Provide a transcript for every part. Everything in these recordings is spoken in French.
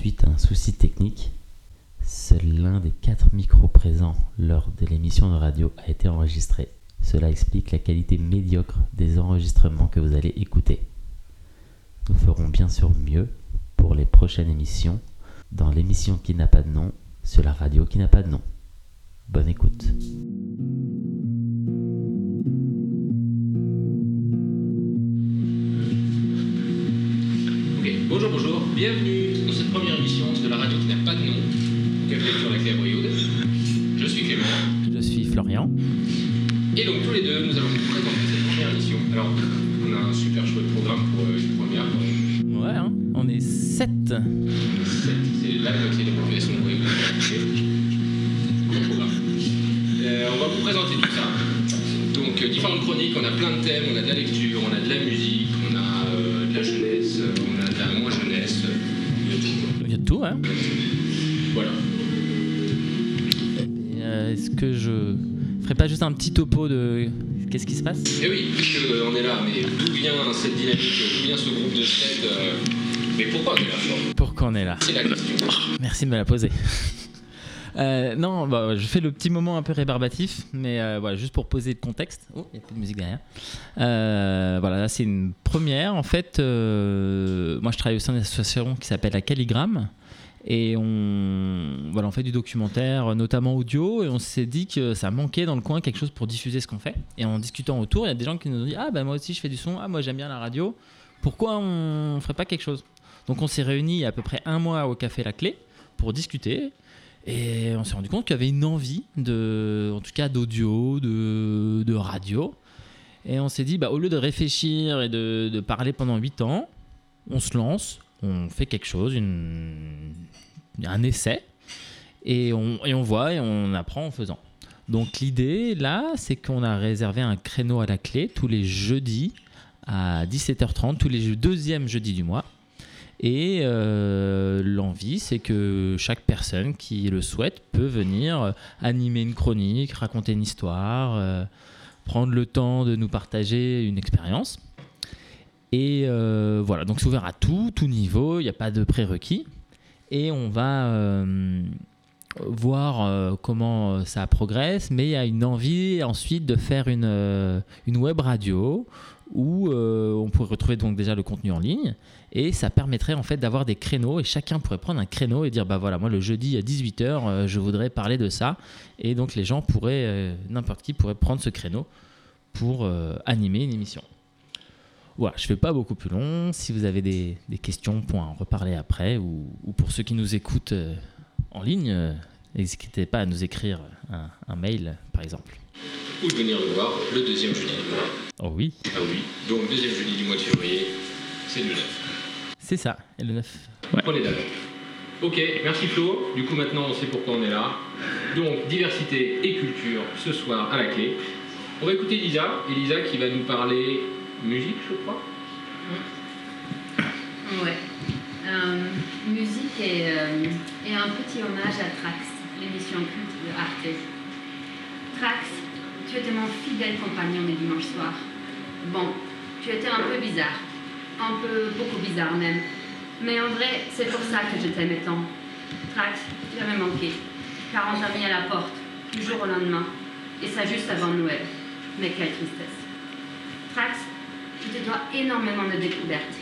Suite à un souci technique, seul l'un des quatre micros présents lors de l'émission de radio a été enregistré. Cela explique la qualité médiocre des enregistrements que vous allez écouter. Nous ferons bien sûr mieux pour les prochaines émissions dans l'émission qui n'a pas de nom sur la radio qui n'a pas de nom. Bonne écoute. Bienvenue dans cette première émission de la radio qui n'a pas de nom, Café sur la Claire Je suis Clément, Je suis Florian. et donc tous les deux, nous allons vous présenter cette première émission. Alors, on a un super chouette programme pour euh, une première. Ouais, hein, on est 7. C'est c'est la moitié de la population, oui. Bon programme. Euh, on va vous présenter tout ça. Donc, euh, différentes chroniques, on a plein de thèmes, on a de la lecture, on a de la musique, hein. Voilà. Euh, Est-ce que je ferais pas juste un petit topo de qu'est-ce qui se passe? Et oui, puisqu'on est là, mais d'où vient cette dynamique, d'où vient ce groupe de sept euh, Mais pourquoi on est là? Pourquoi on est là? C'est la question. Merci de me la poser. Euh, non, bah, je fais le petit moment un peu rébarbatif, mais euh, voilà, juste pour poser le contexte. Oh, il n'y a plus de musique derrière. Euh, voilà, là c'est une première. En fait, euh, moi je travaille au sein d'une association qui s'appelle la Calligramme. Et on, voilà, on fait du documentaire, notamment audio, et on s'est dit que ça manquait dans le coin quelque chose pour diffuser ce qu'on fait. Et en discutant autour, il y a des gens qui nous ont dit Ah, bah moi aussi je fais du son, ah, moi j'aime bien la radio, pourquoi on ferait pas quelque chose? Donc on s'est réunis à peu près un mois au Café La Clé pour discuter. Et on s'est rendu compte qu'il y avait une envie, de, en tout cas d'audio, de, de radio. Et on s'est dit, bah, au lieu de réfléchir et de, de parler pendant 8 ans, on se lance, on fait quelque chose, un essai, et on, et on voit et on apprend en faisant. Donc l'idée, là, c'est qu'on a réservé un créneau à la clé tous les jeudis à 17h30, tous les deuxièmes jeudis du mois. Et euh, l'envie, c'est que chaque personne qui le souhaite peut venir euh, animer une chronique, raconter une histoire, euh, prendre le temps de nous partager une expérience. Et euh, voilà, donc c'est ouvert à tout, tout niveau, il n'y a pas de prérequis. Et on va euh, voir euh, comment ça progresse, mais il y a une envie ensuite de faire une, web radio où on pourrait retrouver donc déjà le contenu en ligne. Et ça permettrait en fait d'avoir des créneaux et chacun pourrait prendre un créneau et dire bah voilà moi le jeudi à 18h euh, je voudrais parler de ça. Et donc les gens pourraient n'importe qui pourrait prendre ce créneau pour animer une émission. Voilà, je ne fais pas beaucoup plus long. Si vous avez des, des questions pour en reparler après ou, ou pour ceux qui nous écoutent euh, en ligne, euh, n'hésitez pas à nous écrire un, un mail par exemple. Ou de venir le voir le deuxième jeudi du mois. Oh oui, Ah oui, donc deuxième jeudi du mois de février, c'est le 9. c'est ça, et le 9. Prenez date. Ok, merci Flo. Du coup, maintenant, on sait pourquoi on est là. Donc, diversité et culture ce soir à la clé. On va écouter Lisa. Elisa qui va nous parler musique, je crois. Ouais. Euh, musique et, euh, et un petit hommage à Trax, l'émission culte de Arte. Trax, tu étais mon fidèle compagnon des dimanches soirs. Bon, tu étais un peu bizarre. Un peu beaucoup bizarre même. Mais en vrai, c'est pour ça que je t'aimais tant. Trax, tu m'avais manqué. Car on t'a mis à la porte, du jour au lendemain. Et ça juste avant Noël. Mais quelle tristesse. Trax, je te dois énormément de découvertes.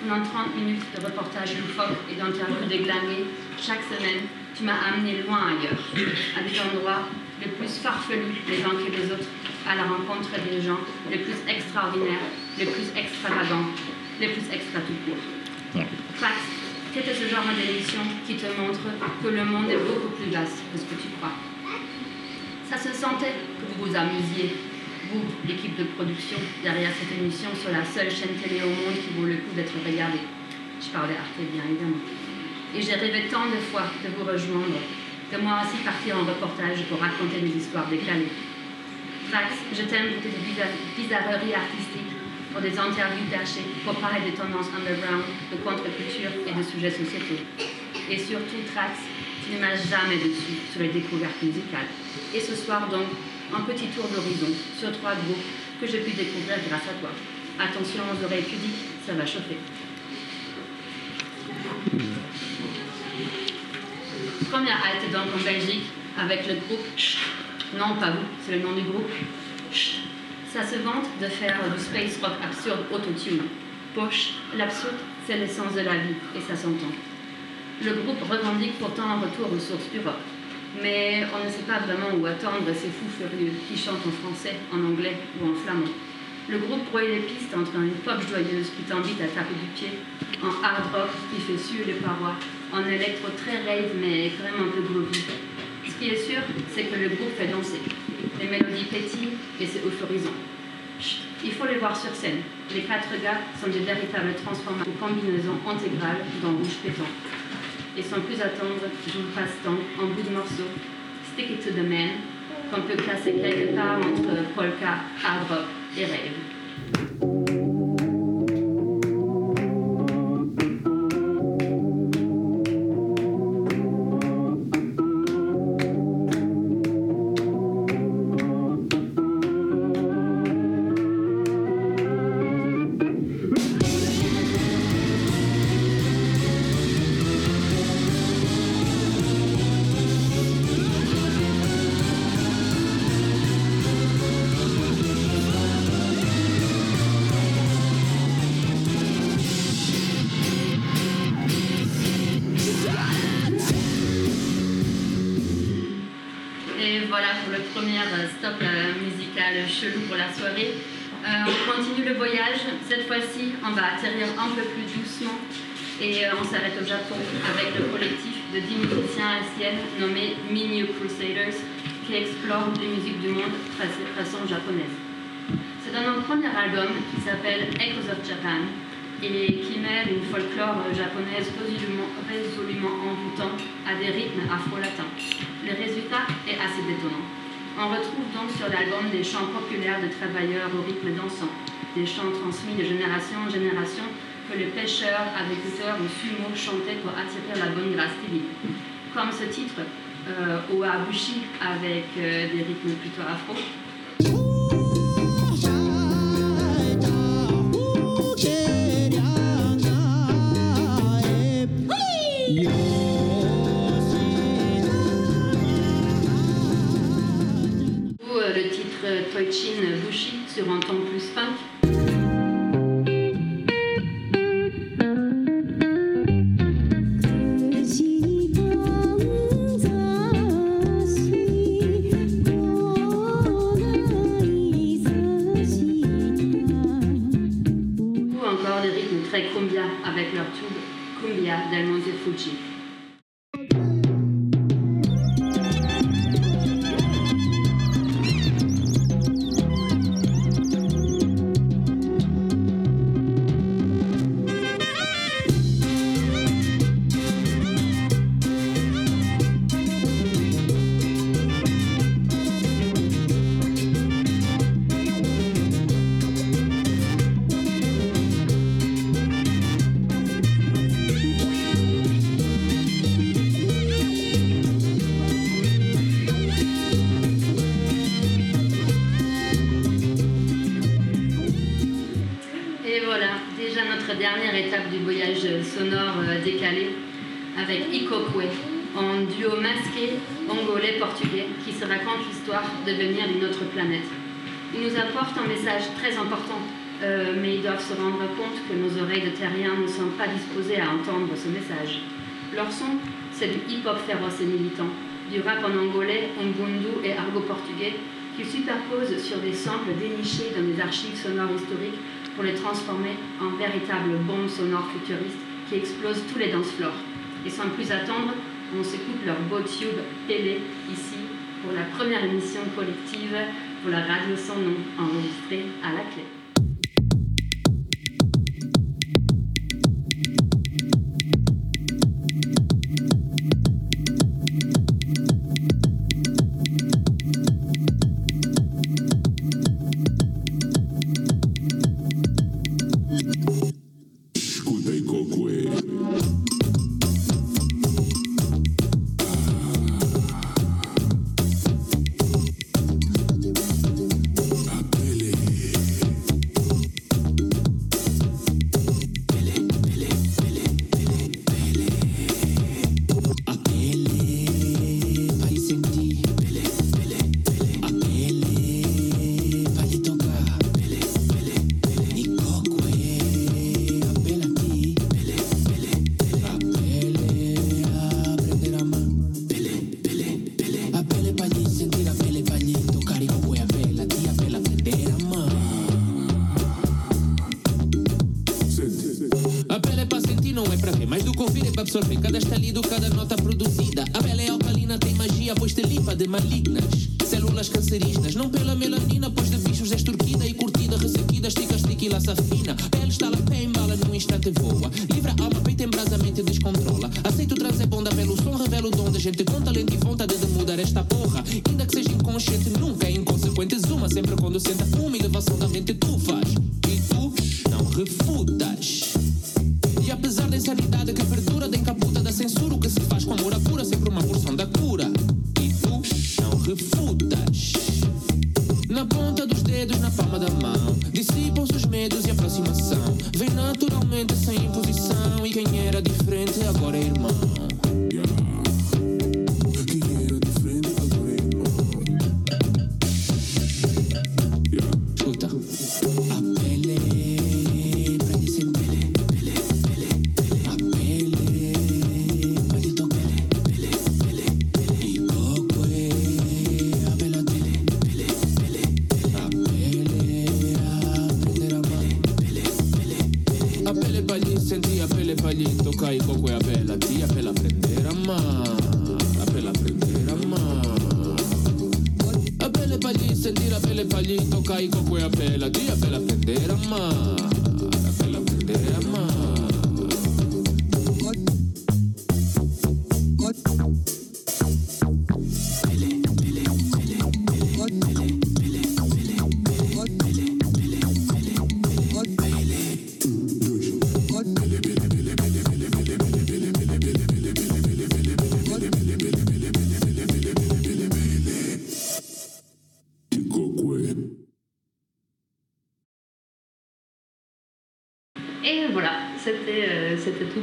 Pendant 30 minutes de reportages loufoques et d'interviews déglinguées, chaque semaine, tu m'as amené loin ailleurs, à des endroits les plus farfelus les uns que les autres, à la rencontre des gens les plus extraordinaires, les plus extravagants, les plus extra tout court. Fax, c'était ce genre d'émission qui te montre que le monde est beaucoup plus vaste que ce que tu crois. Ça se sentait que vous vous amusiez, vous, l'équipe de production, derrière cette émission sur la seule chaîne télé au monde qui vaut le coup d'être regardée. Je parlais Arte, bien évidemment. Et j'ai rêvé tant de fois de vous rejoindre, de moi aussi partir en reportage pour raconter des histoires décalées. Fax, je t'aime pour tes bizar- bizarreries artistiques, pour des interviews cachées, pour parler des tendances underground, de contre-culture et de sujets sociétaux. Et surtout, Trax, tu ne m'as jamais déçu sur les découvertes musicales. Et ce soir donc, un petit tour d'horizon sur trois groupes que j'ai pu découvrir grâce à toi. Attention aux oreilles pudiques, ça va chauffer. Première halte donc en Belgique avec le groupe Non, pas vous, c'est le nom du groupe. Ça se vante de faire du space rock absurde autotune. Poche, l'absurde, c'est l'essence de la vie et ça s'entend. Le groupe revendique pourtant un retour aux sources du rock. Mais on ne sait pas vraiment où attendre ces fous furieux qui chantent en français, en anglais ou en flamand. Le groupe brouille les pistes entre une pop joyeuse qui t'invite à taper du pied, en hard rock qui fait suer les parois, en électro très rave mais un peu groovy. Ce qui est sûr, c'est que le groupe fait danser. Les mélodies pétillent et c'est euphorisant. Chut, il faut les voir sur scène. Les quatre gars sont des véritables transformations combinaisons intégrales dans rouge pétant. Et sans plus attendre, je vous passe temps en bout de morceau Stick It to the Man, qu'on peut classer quelque part entre polka, hard et rave. Et euh, on s'arrête au Japon avec le collectif de 10 musiciens haïtiennes nommé Minyu Crusaders qui explore les musiques du monde façon façon japonaise. C'est dans notre premier album qui s'appelle Echoes of Japan et qui mêle une folklore japonaise résolument, résolument envoûtante à des rythmes afro-latins. Le résultat est assez détonnant. On retrouve donc sur l'album des chants populaires de travailleurs au rythme dansant, des chants transmis de génération en génération que les pêcheurs, agriculteurs ou sumo chantaient pour attirer la bonne grâce divine. Comme ce titre, euh, Oabushi, avec euh, des rythmes plutôt afro, ou euh, le titre Toichin Bushi sur un ton plus funk. Avec Ikokwe, en duo masqué angolais-portugais qui se raconte l'histoire de venir d'une autre planète. Ils nous apportent un message très important, euh, mais ils doivent se rendre compte que nos oreilles de terriens ne sont pas disposées à entendre ce message. Leur son, c'est du hip-hop féroce et militant, du rap en angolais, umbundu et argot portugais qu'ils superposent sur des samples dénichés dans des archives sonores historiques pour les transformer en véritables bombes sonores futuristes qui explosent tous les dance floors. Et sans plus attendre, on s'écoute leur beau tube télé ici pour la première émission collective pour la radio sans nom enregistrée à la clé. sentire per le paglito caico poi a pela, dia per la ma, la prendere a ma.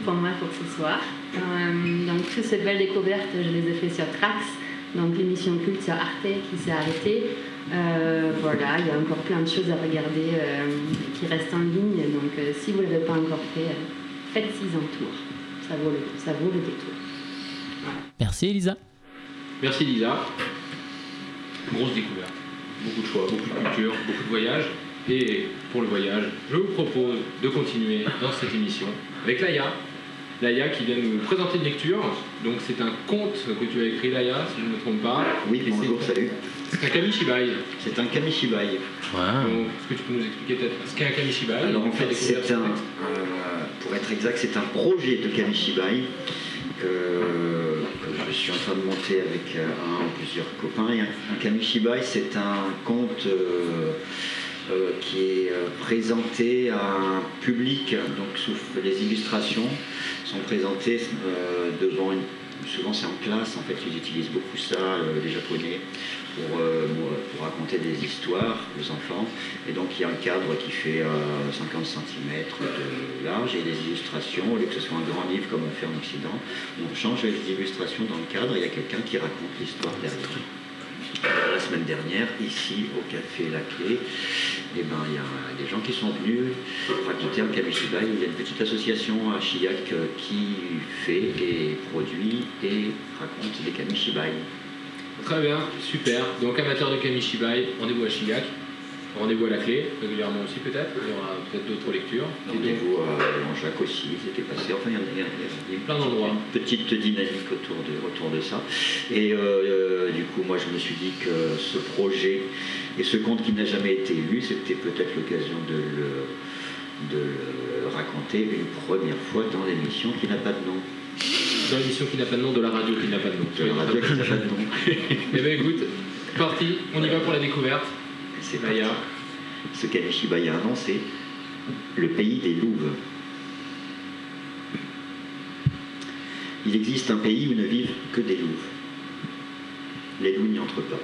Pour moi pour ce soir. Euh, donc toutes ces belles découvertes, je les ai fait sur Trax, donc l'émission culte sur Arte qui s'est arrêtée. Euh, voilà, il y a encore plein de choses à regarder euh, qui restent en ligne. Donc euh, si vous ne l'avez pas encore fait, euh, faites-y un tour. Ça vaut, le, ça vaut le détour. Merci Elisa. Merci Lisa. Grosse découverte. Beaucoup de choix, beaucoup de culture, beaucoup de voyages. Et pour le voyage, je vous propose de continuer dans cette émission avec Laïa. Laïa qui vient nous présenter une lecture. Donc c'est un conte que tu as écrit Laïa, si je ne me trompe pas. Oui, Et bonjour, salut. C'est un kamishibai. C'est un kamishibai. Donc est-ce que tu peux nous expliquer peut-être ce qu'est un kamishibai Alors en fait, c'est ce un, euh, pour être exact, c'est un projet de kamishibai que, que je suis en train de monter avec euh, un ou plusieurs copains. Et un, un kamishibai, c'est un conte euh, euh, qui est euh, présenté à un public, donc les illustrations sont présentées euh, devant une souvent c'est en classe, en fait ils utilisent beaucoup ça, les japonais, pour, raconter des histoires aux enfants. Et donc il y a un cadre qui fait euh, 50 cm de large et des illustrations, au lieu que ce soit un grand livre comme on fait en Occident, on change les illustrations dans le cadre et il y a quelqu'un qui raconte l'histoire derrière. Semaine dernière, ici au café La Clé, eh ben, il y a des gens qui sont venus raconter un kamishibai. Il y a une petite association à Chiac euh, qui fait et produit et raconte des kamishibai. Très bien, super. Donc amateur de kamishibai, rendez-vous à Shigak. Rendez-vous à la clé, régulièrement aussi peut-être. Il y aura peut-être d'autres lectures. Rendez-vous à Jean-Jacques aussi, ils étaient passés. Enfin, il y en a, il y a- il y a une Plein d'endroits. Une petite dynamique autour de, autour de ça. Et euh, euh, du coup, moi, je me suis dit que ce projet et ce conte qui n'a jamais été lu, c'était peut-être l'occasion de le, de le raconter une première fois dans l'émission qui n'a pas de nom. dans l'émission qui n'a pas de nom, de la radio qui n'a pas de nom. De la radio qui n'a pas de nom. Eh bien écoute, parti, on y va pour la découverte. C'est. Ce qu'Amishibai a annoncé, le pays des louves. Il existe un pays où ne vivent que des louves. Les loups n'y entrent pas.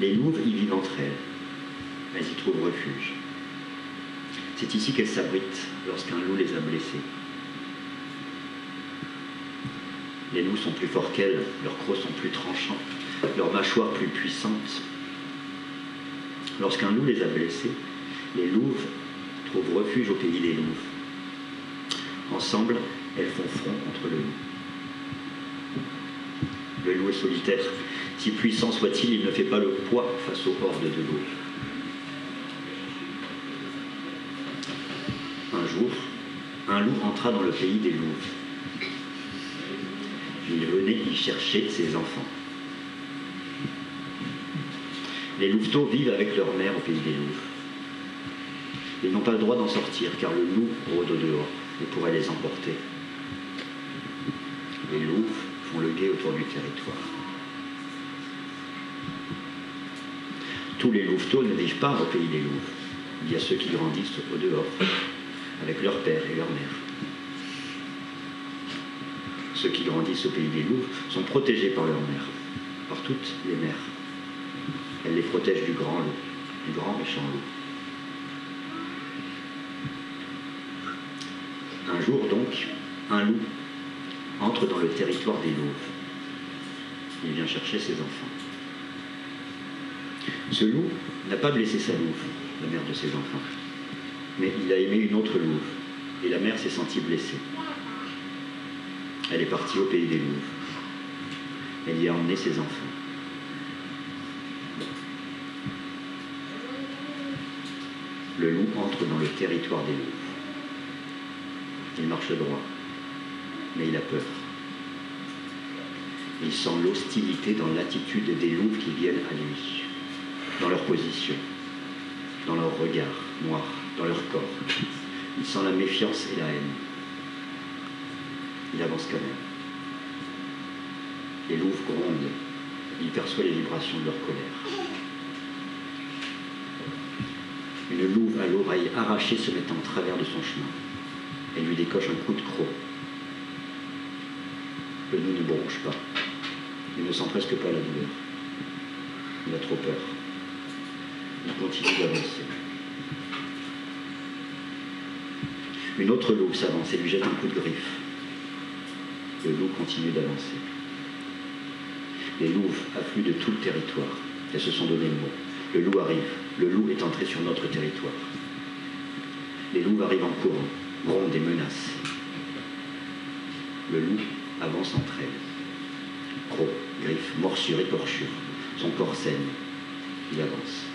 Les louves y vivent entre elles. Elles y trouvent refuge. C'est ici qu'elles s'abritent lorsqu'un loup les a blessées. Les loups sont plus forts qu'elles, leurs crocs sont plus tranchants, leurs mâchoires plus puissantes. Lorsqu'un loup les a blessées, les louves trouvent refuge au pays des louves. Ensemble, elles font front contre le loup. Le loup est solitaire. Si puissant soit-il, il ne fait pas le poids face aux hordes de loups. Un jour, un loup entra dans le pays des louves. Il venait y chercher ses enfants. Les louveteaux vivent avec leur mère au pays des louves. Ils n'ont pas le droit d'en sortir car le loup rôde au dehors et pourrait les emporter. Les louves font le guet autour du territoire. Tous les louveteaux ne vivent pas au pays des louves. Il y a ceux qui grandissent au dehors, avec leur père et leur mère. Ceux qui grandissent au pays des louves sont protégés par leur mère, par toutes les mères. Elle les protège du grand loup, du grand méchant loup. Un jour donc, un loup entre dans le territoire des louves. Il vient chercher ses enfants. Ce loup n'a pas blessé sa louve, la mère de ses enfants, mais il a aimé une autre louve, et la mère s'est sentie blessée. Elle est partie au pays des louves. Elle y a emmené ses enfants. Le loup entre dans le territoire des louves. Il marche droit, mais il a peur. Il sent l'hostilité dans l'attitude des louves qui viennent à lui, dans leur position, dans leur regard noir, dans leur corps. Il sent la méfiance et la haine. Il avance quand même. Les louves grondent. Il perçoit les vibrations de leur colère. Une louve à l'oreille arrachée se met en travers de son chemin. Elle lui décoche un coup de croc. Le loup ne bronche pas. Il ne sent presque pas la douleur. Il a trop peur. Il continue d'avancer. Une autre louve s'avance et lui jette un coup de griffe. Le loup continue d'avancer. Les louves affluent de tout le territoire. Elles se sont donné le mot. Le loup arrive. Le loup est entré sur notre territoire. Les louves arrivent en courant, grondent et menacent. Le loup avance entre elles. Crocs, griffes, morsures, écorchures. Son corps saigne. Il avance.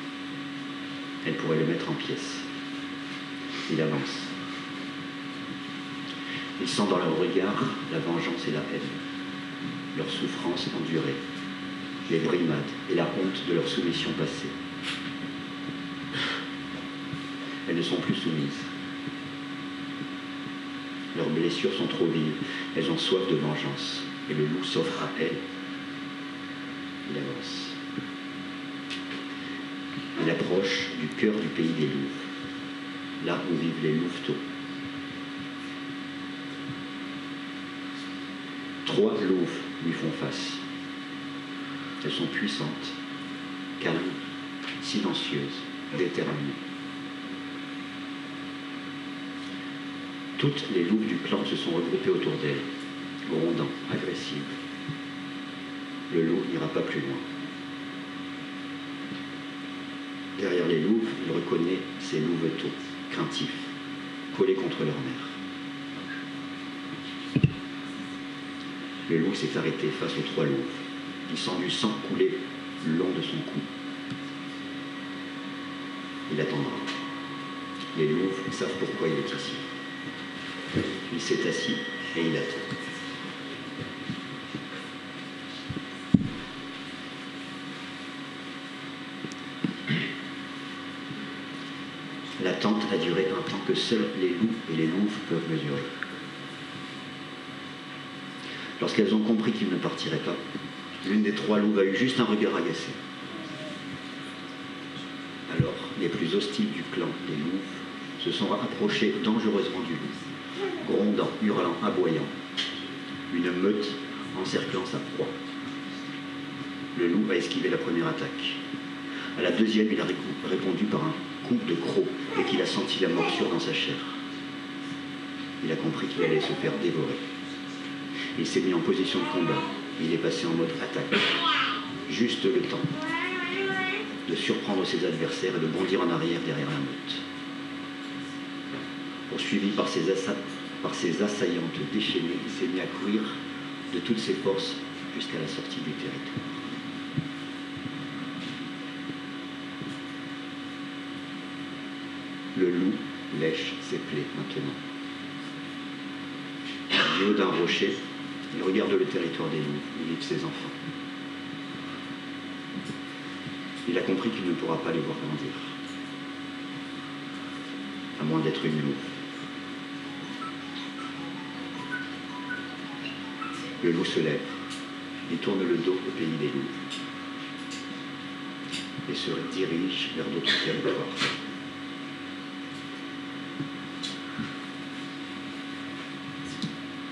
Elle pourrait le mettre en pièces. Il avance. Il sent dans leur regard la vengeance et la haine, leur souffrance endurée, les brimades et la honte de leur soumission passée. Ne sont plus soumises. Leurs blessures sont trop vives, elles ont soif de vengeance, et le loup s'offre à elles. Il avance. Il approche du cœur du pays des louves, là où vivent les louveteaux. Trois louves lui font face. Elles sont puissantes, calmes, silencieuses, déterminées. Toutes les louves du clan se sont regroupées autour d'elle, grondant, agressives. Le loup n'ira pas plus loin. Derrière les louves, il reconnaît ses louveteaux, craintifs, collés contre leur mère. Le loup s'est arrêté face aux trois louves. Il sent du sang couler le long de son cou. Il attendra. Les louves savent pourquoi il est ici. Il s'est assis et il attend. L'attente a duré un temps que seuls les loups et les louves peuvent mesurer. Lorsqu'elles ont compris qu'il ne partirait pas, l'une des trois louves a eu juste un regard agacé. Alors, les plus hostiles du clan des louves se sont approchés dangereusement du loup, grondant, hurlant, aboyant. Une meute encerclant sa proie. Le loup a esquivé la première attaque. À la deuxième, il a répondu par un coup de croc et qu'il a senti la morsure dans sa chair. Il a compris qu'il allait se faire dévorer. Il s'est mis en position de combat. Il est passé en mode attaque. Juste le temps de surprendre ses adversaires et de bondir en arrière derrière la meute. Poursuivi par ses, assa- par ses assaillantes déchaînées, il s'est mis à courir de toutes ses forces jusqu'à la sortie du territoire. Le loup lèche ses plaies maintenant. Du haut d'un rocher, Il regarde le territoire des loups, il livre ses enfants. Il a compris qu'il ne pourra pas les voir grandir. À moins d'être une loup. Le loup se lève. Il tourne le dos au pays des loups. Et se dirige vers d'autres territoires.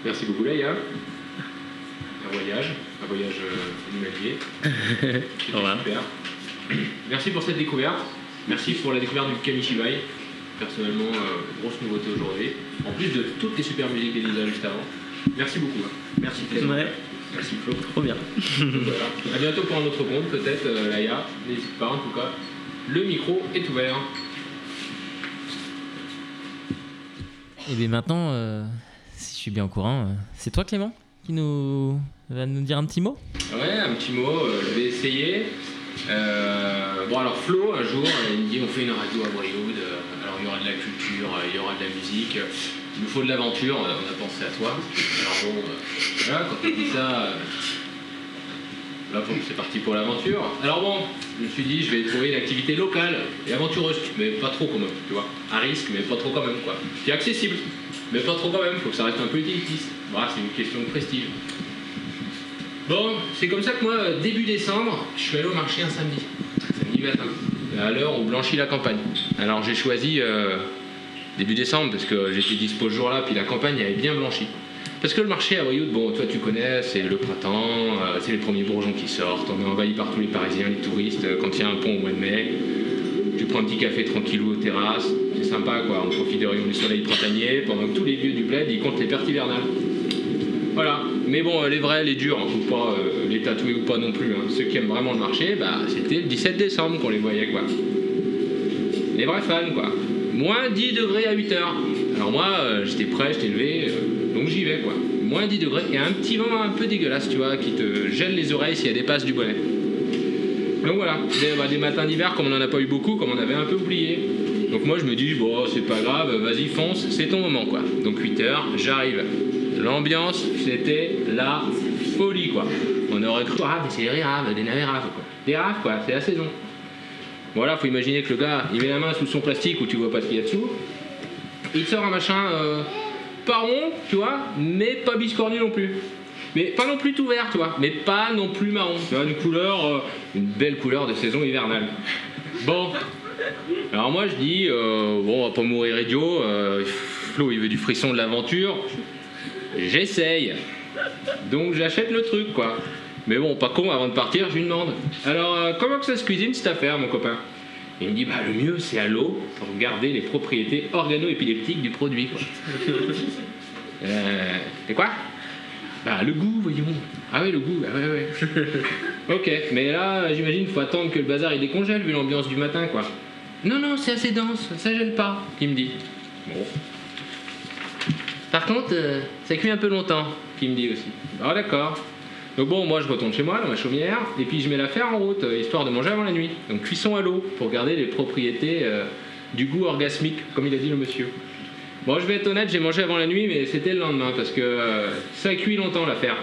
Merci beaucoup, Laïa. Un voyage, un voyage euh, animalier. C'était Au revoir. super. Merci pour cette découverte. Merci pour la découverte du Kamishibai. Personnellement, euh, grosse nouveauté aujourd'hui. En plus de toutes les super musiques d'Elisa juste avant. Merci beaucoup. Merci Clément. Ouais, Merci Flo. trop bien. Voilà. À bientôt pour un autre compte, peut-être, euh, Laïa. N'hésite pas, en tout cas. Le micro est ouvert. Et bien maintenant, euh, si je suis bien au courant, euh, c'est toi Clément qui nous va nous dire un petit mot? Ouais, un petit mot, euh, je vais essayer. Euh, bon, alors Flo, un jour, il me dit on fait une radio à Brioude, euh, alors il y aura de la culture, euh, il y aura de la musique, il nous faut de l'aventure, on a pensé à toi. Alors bon, euh, voilà, quand il dit ça, euh, là c'est parti pour l'aventure. Alors bon, je me suis dit je vais trouver une activité locale et aventureuse, mais pas trop quand même, tu vois. À risque, mais pas trop quand même, quoi. Qui est accessible, mais pas trop quand même, faut que ça reste un peu utilitiste. Voilà, c'est une question de prestige. Bon, c'est comme ça que moi, début décembre, je suis allé au marché un samedi, samedi matin, à l'heure où blanchit la campagne. Alors j'ai choisi euh, début décembre parce que j'étais dispo ce jour-là, puis la campagne avait bien blanchi. Parce que le marché à Brioude, bon, toi tu connais, c'est le printemps, euh, c'est les premiers bourgeons qui sortent, on est envahi par tous les Parisiens, les touristes, euh, quand il y a un pont au mois de mai. Tu prends un petit café tranquillou aux terrasses, c'est sympa quoi, on profite des rayons du soleil printanier, pendant que tous les vieux du bled, ils comptent les pertes hivernales. Voilà. Mais bon, euh, les vrais, les durs, faut pas euh, les tatouer ou pas non plus. hein. Ceux qui aiment vraiment le marché, bah, c'était le 17 décembre qu'on les voyait, quoi. Les vrais fans, quoi. Moins 10 degrés à 8 heures. Alors moi, euh, j'étais prêt, j'étais levé, euh, donc j'y vais, quoi. Moins 10 degrés et un petit vent un peu dégueulasse, tu vois, qui te gèle les oreilles si elle dépasse du bonnet. Donc voilà, des, bah, des matins d'hiver, comme on n'en a pas eu beaucoup, comme on avait un peu oublié. Donc moi, je me dis, bon, c'est pas grave, vas-y, fonce, c'est ton moment, quoi. Donc 8 heures, j'arrive. L'ambiance, c'était la folie, quoi. On aurait cru, ah, mais c'est des raves, des navets raves, quoi. Des raves, quoi, c'est la saison. Voilà, faut imaginer que le gars, il met la main sous son plastique où tu vois pas ce qu'il y a dessous. Il sort un machin euh, pas rond, tu vois, mais pas biscornu non plus. Mais pas non plus tout vert, tu vois, mais pas non plus marron. Tu vois, une couleur, euh, une belle couleur de saison hivernale. Bon. Alors moi je dis, euh, bon, on va pas mourir idiot. euh, Flo, il veut du frisson de l'aventure. J'essaye. Donc j'achète le truc, quoi. Mais bon, pas con, avant de partir, je lui demande. Alors, euh, comment que ça se cuisine cette affaire, mon copain? Il me dit, bah le mieux, c'est à l'eau pour garder les propriétés organo-épileptiques du produit, quoi. euh, et quoi? Bah le goût, voyons. Ah oui, le goût, bah ouais, ouais. ok, mais là, j'imagine faut attendre que le bazar il décongèle vu l'ambiance du matin, quoi. Non, non, c'est assez dense, ça gèle pas, il me dit. Bon. Par contre, euh, ça cuit un peu longtemps, qu'il me dit aussi. Ah d'accord. Donc bon, moi je retourne chez moi dans ma chaumière et puis je mets l'affaire en route, euh, histoire de manger avant la nuit. Donc cuisson à l'eau pour garder les propriétés euh, du goût orgasmique, comme il a dit le monsieur. Bon, je vais être honnête, j'ai mangé avant la nuit, mais c'était le lendemain parce que euh, ça cuit longtemps l'affaire.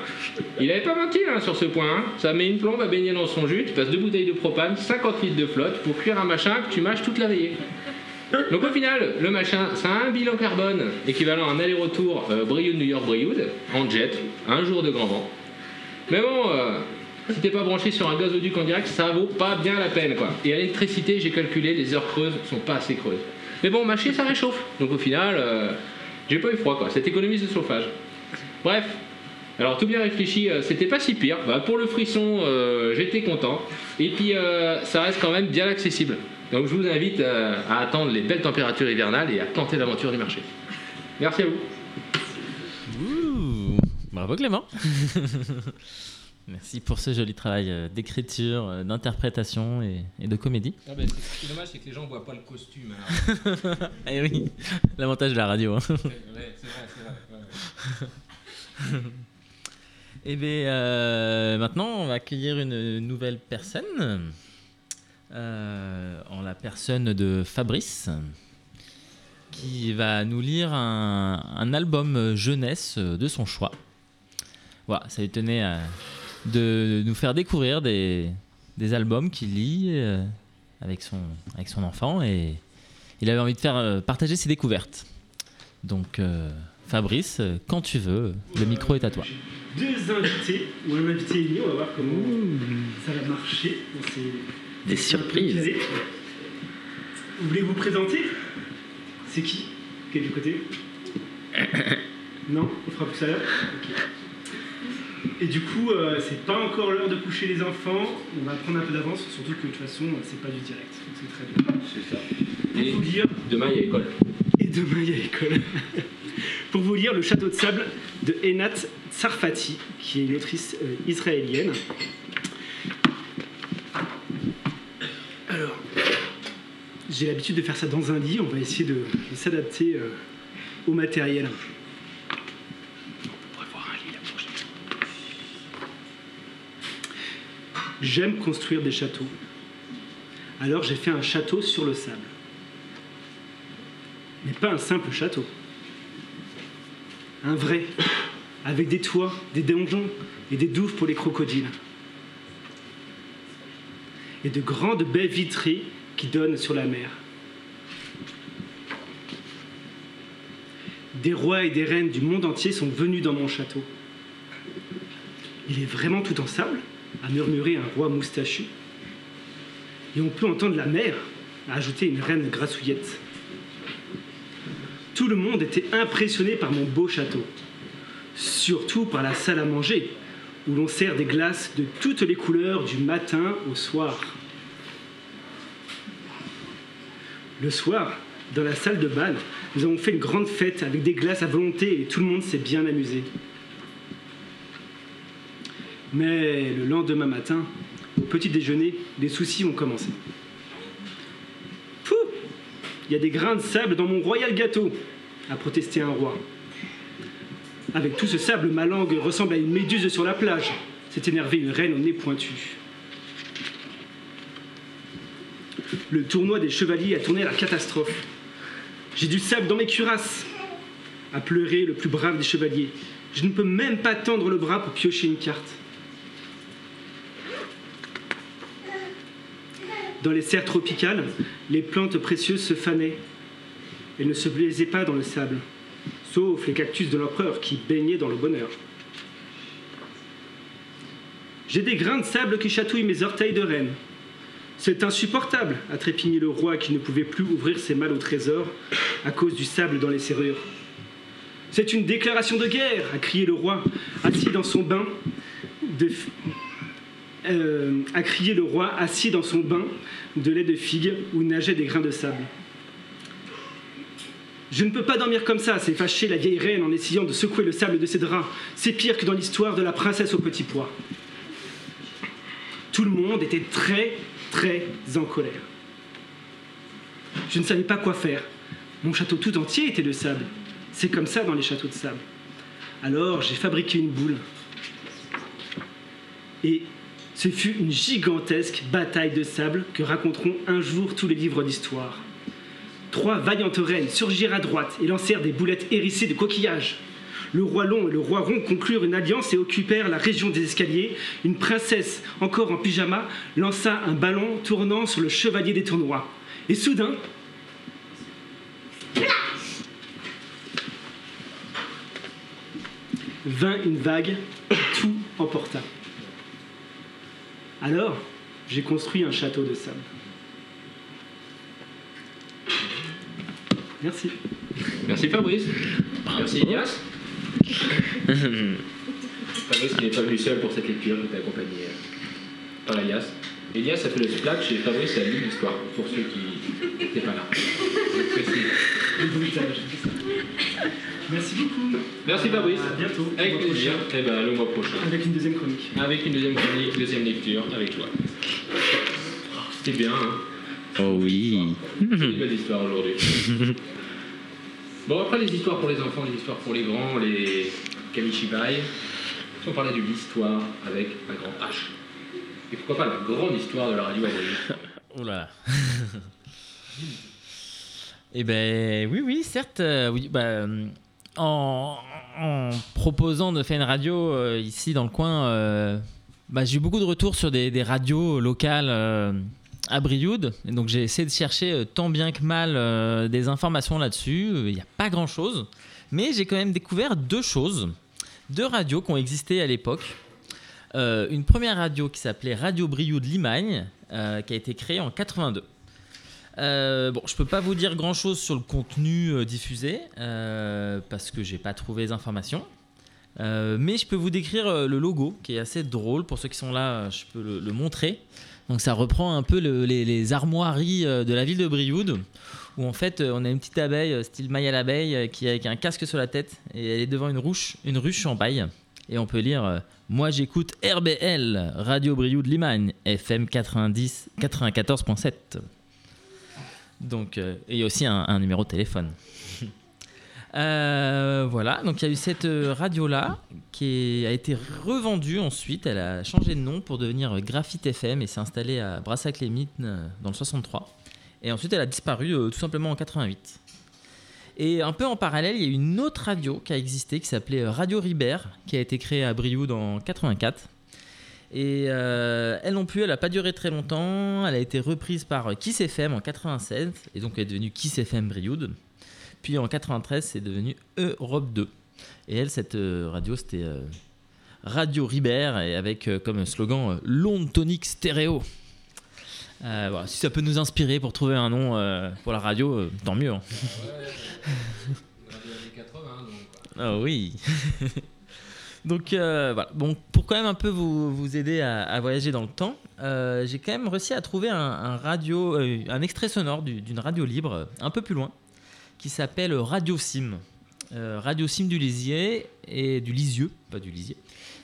Il avait pas menti hein, sur ce point. hein. Ça met une plombe à baigner dans son jus, tu passes deux bouteilles de propane, 50 litres de flotte pour cuire un machin que tu mâches toute la veillée. Donc au final, le machin, ça a un bilan carbone équivalent à un aller-retour euh, Brioude-New York-Brioude en jet, un jour de grand vent. Mais bon, euh, si t'es pas branché sur un gazoduc en direct, ça vaut pas bien la peine quoi. Et à l'électricité, j'ai calculé, les heures creuses sont pas assez creuses. Mais bon, mâcher ça réchauffe. Donc au final, euh, j'ai pas eu froid quoi. Cette économise de chauffage. Bref. Alors tout bien réfléchi, euh, c'était pas si pire. Bah, pour le frisson, j'étais content. Et puis ça reste quand même bien accessible. Donc je vous invite à attendre les belles températures hivernales et à tenter l'aventure du marché. Merci à vous. Bravo Clément. Merci pour ce joli travail euh, d'écriture, euh, d'interprétation et, et de comédie. ce qui est dommage, c'est que les gens voient pas le costume. Eh oui, l'avantage de la radio. hein. c'est vrai, c'est vrai. Eh bien, euh, maintenant, on va accueillir une nouvelle personne, euh, en la personne de Fabrice, qui va nous lire un, un album jeunesse de son choix. Voilà, ça lui tenait à- de nous faire découvrir des, des albums qu'il lit euh, avec, son, avec son enfant et il avait envie de faire euh, partager ses découvertes. Donc, euh, Fabrice, quand tu veux, le micro est à toi. Deux invités, ou un invité et demi, on va voir comment ça va marcher. Des surprises. Vous voulez vous présenter? C'est qui? Qui est du côté? Non? On fera plus à l'heure? Ok. Et du coup, euh, c'est pas encore l'heure de coucher les enfants. On va prendre un peu d'avance, surtout que de toute façon, c'est pas du direct. Donc c'est très bien. C'est ça. Pour Et vous dire, demain, il y a école. et demain il y a école. Pour vous lire Le Château de Sable de Enat Sarfati, qui est une autrice euh, israélienne. Alors, j'ai l'habitude de faire ça dans un lit, on va essayer de, de s'adapter euh, au matériel. On pourrait voir un lit la prochaine fois. J'aime construire des châteaux. Alors j'ai fait un château sur le sable mais pas un simple château. Un vrai, avec des toits, des donjons et des douves pour les crocodiles. Et de grandes baies vitrées qui donnent sur la mer. Des rois et des reines du monde entier sont venus dans mon château. Il est vraiment tout en sable, a murmuré un roi moustachu. Et on peut entendre la mer, a ajouté une reine grassouillette. Tout le monde était impressionné par mon beau château. Surtout par la salle à manger, où l'on sert des glaces de toutes les couleurs du matin au soir. Le soir, dans la salle de bal, nous avons fait une grande fête avec des glaces à volonté et tout le monde s'est bien amusé. Mais le lendemain matin, au petit déjeuner, les soucis ont commencé. Pouh Il y a des grains de sable dans mon royal gâteau, a protesté un roi. Avec tout ce sable, ma langue ressemble à une méduse sur la plage, s'est énervée une reine au nez pointu. Le tournoi des chevaliers a tourné à la catastrophe. J'ai du sable dans mes cuirasses, a pleuré le plus brave des chevaliers. Je ne peux même pas tendre le bras pour piocher une carte. Dans les serres tropicales, les plantes précieuses se fanaient. Elles ne se blaisaient pas dans le sable, sauf les cactus de l'empereur qui baignaient dans le bonheur. J'ai des grains de sable qui chatouillent mes orteils de reine. C'est insupportable, a trépigné le roi qui ne pouvait plus ouvrir ses malles au trésor à cause du sable dans les serrures. C'est une déclaration de guerre, a crié le roi, assis dans son bain de, euh, a crié le roi assis dans son bain de lait de figue où nageaient des grains de sable. Je ne peux pas dormir comme ça, s'est fâchée la vieille reine en essayant de secouer le sable de ses draps. C'est pire que dans l'histoire de la princesse au petit pois. Tout le monde était très, très en colère. Je ne savais pas quoi faire. Mon château tout entier était de sable. C'est comme ça dans les châteaux de sable. Alors j'ai fabriqué une boule. Et ce fut une gigantesque bataille de sable que raconteront un jour tous les livres d'histoire. Trois vaillantes reines surgirent à droite et lancèrent des boulettes hérissées de coquillages. Le roi long et le roi rond conclurent une alliance et occupèrent la région des escaliers. Une princesse, encore en pyjama, lança un ballon tournant sur le chevalier des tournois. Et soudain, vint une vague tout emporta. Alors, j'ai construit un château de sable. Merci. Merci Fabrice. Merci Elias. Fabrice qui n'est pas venu seul pour cette lecture, il était accompagné euh, par Elias. Elias a fait le splash et Fabrice a lu l'histoire pour ceux qui n'étaient pas là. Je précise. Le bruitage. Merci beaucoup. Merci Fabrice. À bientôt. Avec plaisir. Et ben le mois prochain. Avec une deuxième chronique. Avec une deuxième chronique, deuxième lecture avec toi. C'était bien, hein Oh oui. C'est une belle histoire aujourd'hui. bon, après les histoires pour les enfants, les histoires pour les grands, les kamishibai, on parlait de l'histoire avec un grand H. Et pourquoi pas la grande histoire de la radio Oula. Eh ben oui, oui, certes. euh, oui, bah, euh, en, proposant de faire une radio euh, ici dans le coin, euh, bah, j'ai eu beaucoup de retours sur des, radios locales euh, à Brioude. Donc j'ai essayé de chercher tant bien que mal des informations là-dessus. Il n'y a pas grand-chose. Mais j'ai quand même découvert deux choses. Deux radios qui ont existé à l'époque. Une première radio qui s'appelait Radio Brioude Limagne, qui a été créée en 82. Euh, bon, je peux pas vous dire grand chose sur le contenu euh, diffusé euh, parce que j'ai pas trouvé les informations. Euh, mais je peux vous décrire le logo qui est assez drôle. Pour ceux qui sont là, je peux le, montrer. Donc ça reprend un peu le- les, armoiries de la ville de Brioude où en fait on a une petite abeille style maille à l'abeille qui a avec un casque sur la tête et elle est devant une ruche, une ruche en paille. Et on peut lire Moi j'écoute RBL, Radio Brioude Limagne, FM 90, 94.7. Donc, euh, et il y a aussi un, numéro de téléphone. Euh, voilà, donc il y a eu cette euh, radio-là qui a été revendue ensuite. Elle a changé de nom pour devenir Graphite FM et s'est installée à Brassac-les-Mines euh, dans le 63. Et ensuite, elle a disparu tout simplement en 88. Et un peu en parallèle, il y a eu une autre radio qui a existé qui s'appelait Radio Ribert, qui a été créée à Brioude en 84. Et euh, elle non plus, elle n'a pas duré très longtemps. Elle a été reprise par Kiss FM en 96 et donc elle est devenue Kiss FM Brioude. Puis en 93, c'est devenu Europe 2. Et elle, cette euh, radio, c'était euh, Radio Ribert et avec comme slogan l'onde tonique stéréo. Euh, voilà, si ça peut nous inspirer pour trouver un nom euh, pour la radio, euh, tant mieux. hein. Radio années 80, donc. Ah oui. Donc euh, voilà. Bon, pour quand même un peu vous, vous aider à, voyager dans le temps, euh, j'ai quand même réussi à trouver un, radio, euh, un extrait sonore du- d'une radio libre un peu plus loin, qui s'appelle Radio Sim. Radio Sim du Lisier et du Lisieux, pas du Lisier.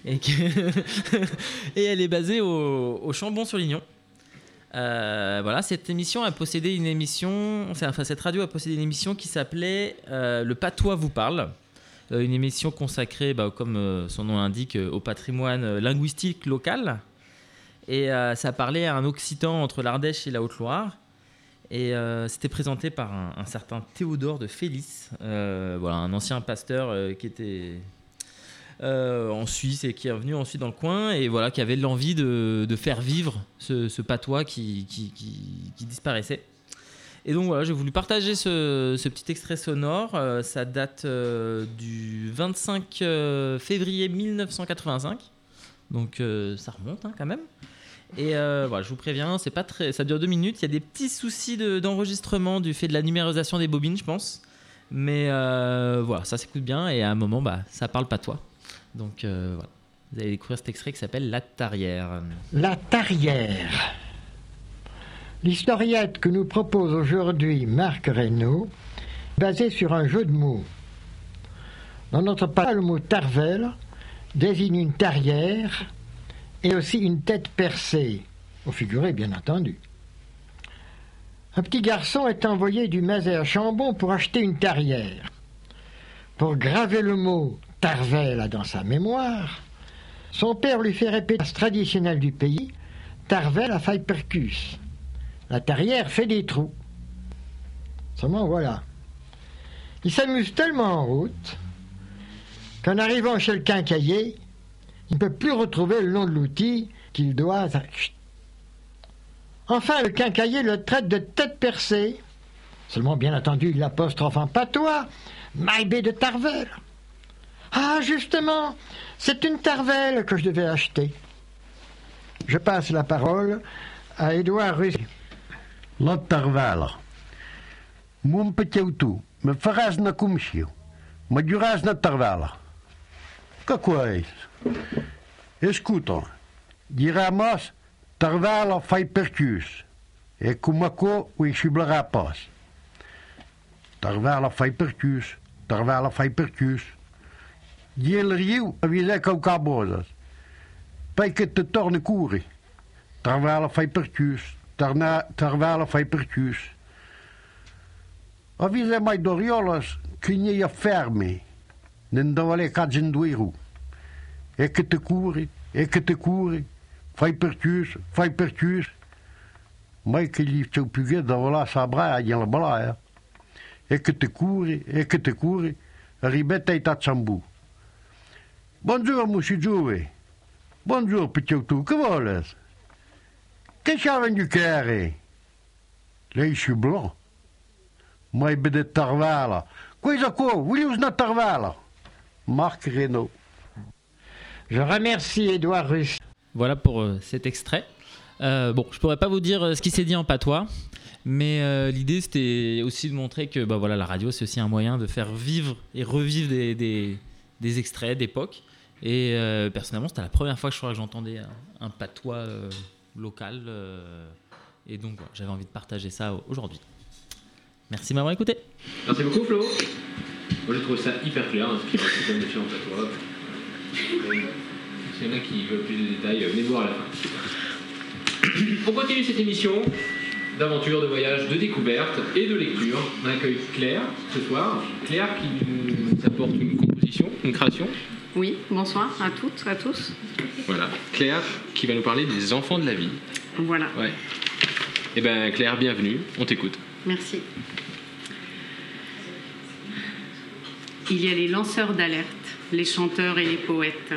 Et, et elle est basée au, Chambon-sur-Lignon. Voilà, cette émission a possédé une émission, enfin cette radio a possédé une émission qui s'appelait Le Patois vous parle. Euh, une émission consacrée, bah, comme euh, son nom l'indique, euh, au patrimoine linguistique local. Et ça parlait à un occitan entre l'Ardèche et la Haute-Loire. Et c'était présenté par un, certain Théodore de Félix, voilà, un ancien pasteur qui était en Suisse et qui est revenu ensuite dans le coin et voilà, qui avait l'envie de, faire vivre ce, patois qui disparaissait. Et donc voilà, j'ai voulu partager ce, petit extrait sonore. Euh, ça date euh, du 25 euh, février 1985. Donc ça remonte hein, quand même. Et voilà, je vous préviens, c'est pas très, ça dure deux minutes. Il y a des petits soucis de- d'enregistrement du fait de la numérisation des bobines, je pense. Mais voilà, ça s'écoute bien et à un moment, bah, ça parle pas toi. Donc voilà, vous allez découvrir cet extrait qui s'appelle La Tarière. La tarière. L'historiette que nous propose aujourd'hui Marc Reynaud, basée sur un jeu de mots. Dans notre parole, le mot tarvel désigne une tarière et aussi une tête percée, au figuré bien entendu. Un petit garçon est envoyé du Mazet à Chambon pour acheter une tarière. Pour graver le mot tarvel dans sa mémoire, son père lui fait répéter la traditionnelle du pays, Tarvel à faille percus. La tarière fait des trous. Seulement voilà. Il s'amuse tellement en route qu'en arrivant chez le quincaillier, il ne peut plus retrouver le nom de l'outil qu'il doit. Enfin, le quincaillier le traite de tête percée. Seulement, bien entendu, il l'apostrophe en patois, Maïbé de Tarvel. Ah, justement, c'est une Tarvel que je devais acheter. Je passe la parole à Édouard Russi. Лоттарвало. Мумпатеуту. Мефараз на кумшил. Мадюраз на тарвало. Je Escuto. Diramos tarvalo fai percus. E cumaco ui xiblará pos. Tarvala fai percus. tarvala fai percus. Diel riu avisei cau cabosas. Pai que te torne curi. Tarvalo fai percus. Daarna of hij percuus. Avize mai doriolas cunhe ia ferme, n'endavale cadgen duiru. E che te cure, e che te cure, fai percus, fai percus. Mai que lhe teu puguet davala e la balaia. E che te cure, e che te cure, ribetta e zambu. Bonjour, monsieur Joué. Bonjour, petit tu, que voles? Vuole? Che c'ha du care? Lei è blanc. Ma è de tarvala. Cosa qua? Voulez-vous una tarvala? Marc Reynaud. Je remercie Édouard Russe. Voilà pour euh, cet extrait. Euh, bon, je pourrais pas vous dire euh, ce qui s'est dit en patois, mais euh, l'idée c'était aussi de montrer que bah, voilà, la radio c'est aussi un moyen de faire vivre et revivre des, des- des extraits d'époque. Et euh, personnellement, c'était la première fois que je crois que j'entendais un, un patois euh, local. euh, et donc j'avais envie de partager ça aujourd'hui. Merci de m'avoir écouté. Merci beaucoup Flo. Moi j'ai trouvé ça hyper clair, hein, ce qui racontait monsieur en patois. S'il y en a qui veulent plus de détails, euh, venez voir à la fin. On continue cette émission d'aventure, de voyage, de découverte et de lecture. On accueille Claire ce soir. Claire qui nous apporte une composition, une création. Oui, bonsoir à toutes, à tous. Voilà. Claire qui va nous parler des enfants de la vie. Voilà, Ouais. Eh ben Claire, bienvenue, on t'écoute. merci. Il y a les lanceurs d'alerte, les chanteurs et les poètes.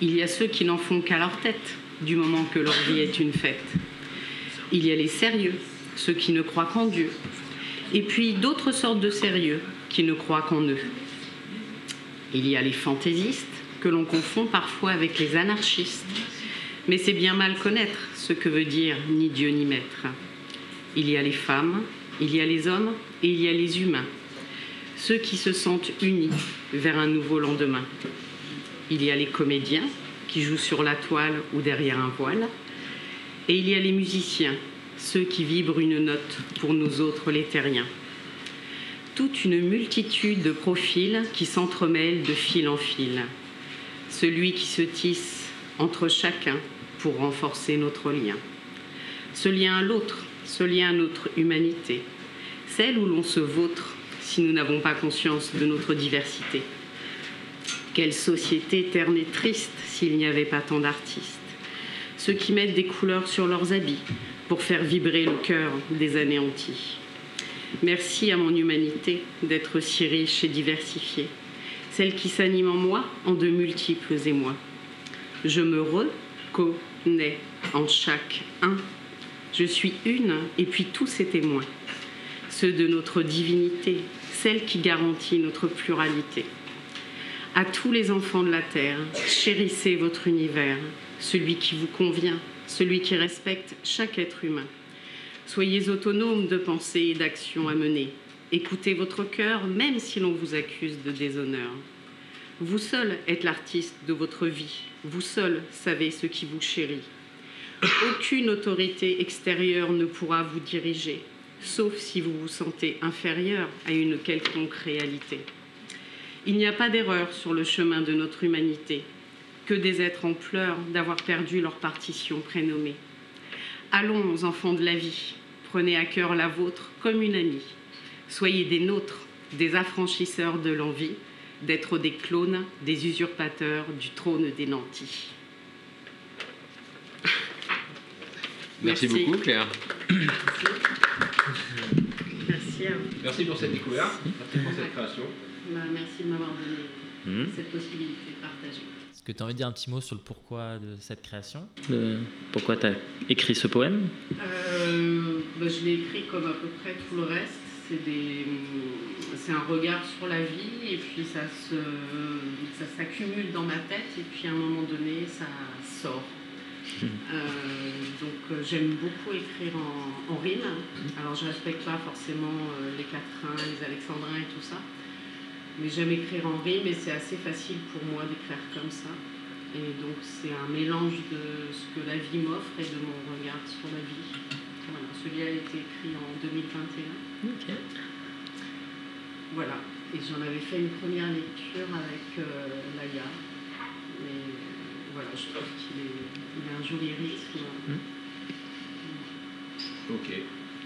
Il y a ceux qui n'en font qu'à leur tête, du moment que leur vie est une fête. Il y a les sérieux, ceux qui ne croient qu'en Dieu. Et puis d'autres sortes de sérieux qui ne croient qu'en eux. Il y a les fantaisistes, que l'on confond parfois avec les anarchistes. Mais c'est bien mal connaître ce que veut dire ni Dieu ni maître. Il y a les femmes, il y a les hommes et il y a les humains, ceux qui se sentent unis vers un nouveau lendemain. Il y a les comédiens qui jouent sur la toile ou derrière un voile, et il y a les musiciens, ceux qui vibrent une note pour nous autres les terriens. Toute une multitude de profils qui s'entremêlent de fil en fil. Celui qui se tisse entre chacun pour renforcer notre lien. Ce lien à l'autre, ce lien à notre humanité, celle où l'on se vautre si nous n'avons pas conscience de notre diversité. Quelle société terne et triste s'il n'y avait pas tant d'artistes. Ceux qui mettent des couleurs sur leurs habits pour faire vibrer le cœur des anéantis. Merci à mon humanité d'être si riche et diversifiée, celle qui s'anime en moi en de multiples émois. Je me reconnais en chaque un. Je suis une et puis tous ces témoins, ceux de notre divinité, celle qui garantit notre pluralité. À tous les enfants de la terre, chérissez votre univers, celui qui vous convient, celui qui respecte chaque être humain. Soyez autonomes de pensée et d'action à mener. Écoutez votre cœur, même si l'on vous accuse de déshonneur. Vous seul êtes l'artiste de votre vie. Vous seul savez ce qui vous chérit. Aucune autorité extérieure ne pourra vous diriger, sauf si vous vous sentez inférieur à une quelconque réalité. Il n'y a pas d'erreur sur le chemin de notre humanité, que des êtres en pleurs d'avoir perdu leur partition prénommée. Allons, enfants de la vie, prenez à cœur la vôtre comme une amie. Soyez des nôtres, des affranchisseurs de l'envie, d'être des clones, des usurpateurs du trône des nantis. Merci, Merci. beaucoup Claire. Merci à vous. Merci pour cette découverte, merci pour cette création. Bah, merci de m'avoir donné Mhm. cette possibilité de partager. Est-ce que tu as envie de dire un petit mot sur le pourquoi de cette création? Le- Pourquoi tu as écrit ce poème? Euh, bah, je l'ai écrit comme à peu près tout le reste. C'est un regard sur la vie et puis ça se, ça s'accumule dans ma tête et puis à un moment donné ça sort. Euh, donc euh, j'aime beaucoup écrire en, en rime. Alors je respecte pas forcément euh, les quatrains, les alexandrins et tout ça, mais j'aime écrire en rime et c'est assez facile pour moi d'écrire comme ça. Et donc c'est un mélange de ce que la vie m'offre et de mon regard sur la vie. Voilà, celui-là a été écrit en 2021. Ok. Voilà. Et j'en avais fait une première lecture avec euh, Laïa. Mais euh, voilà, je trouve qu'il est, il a un joli rythme. Ok.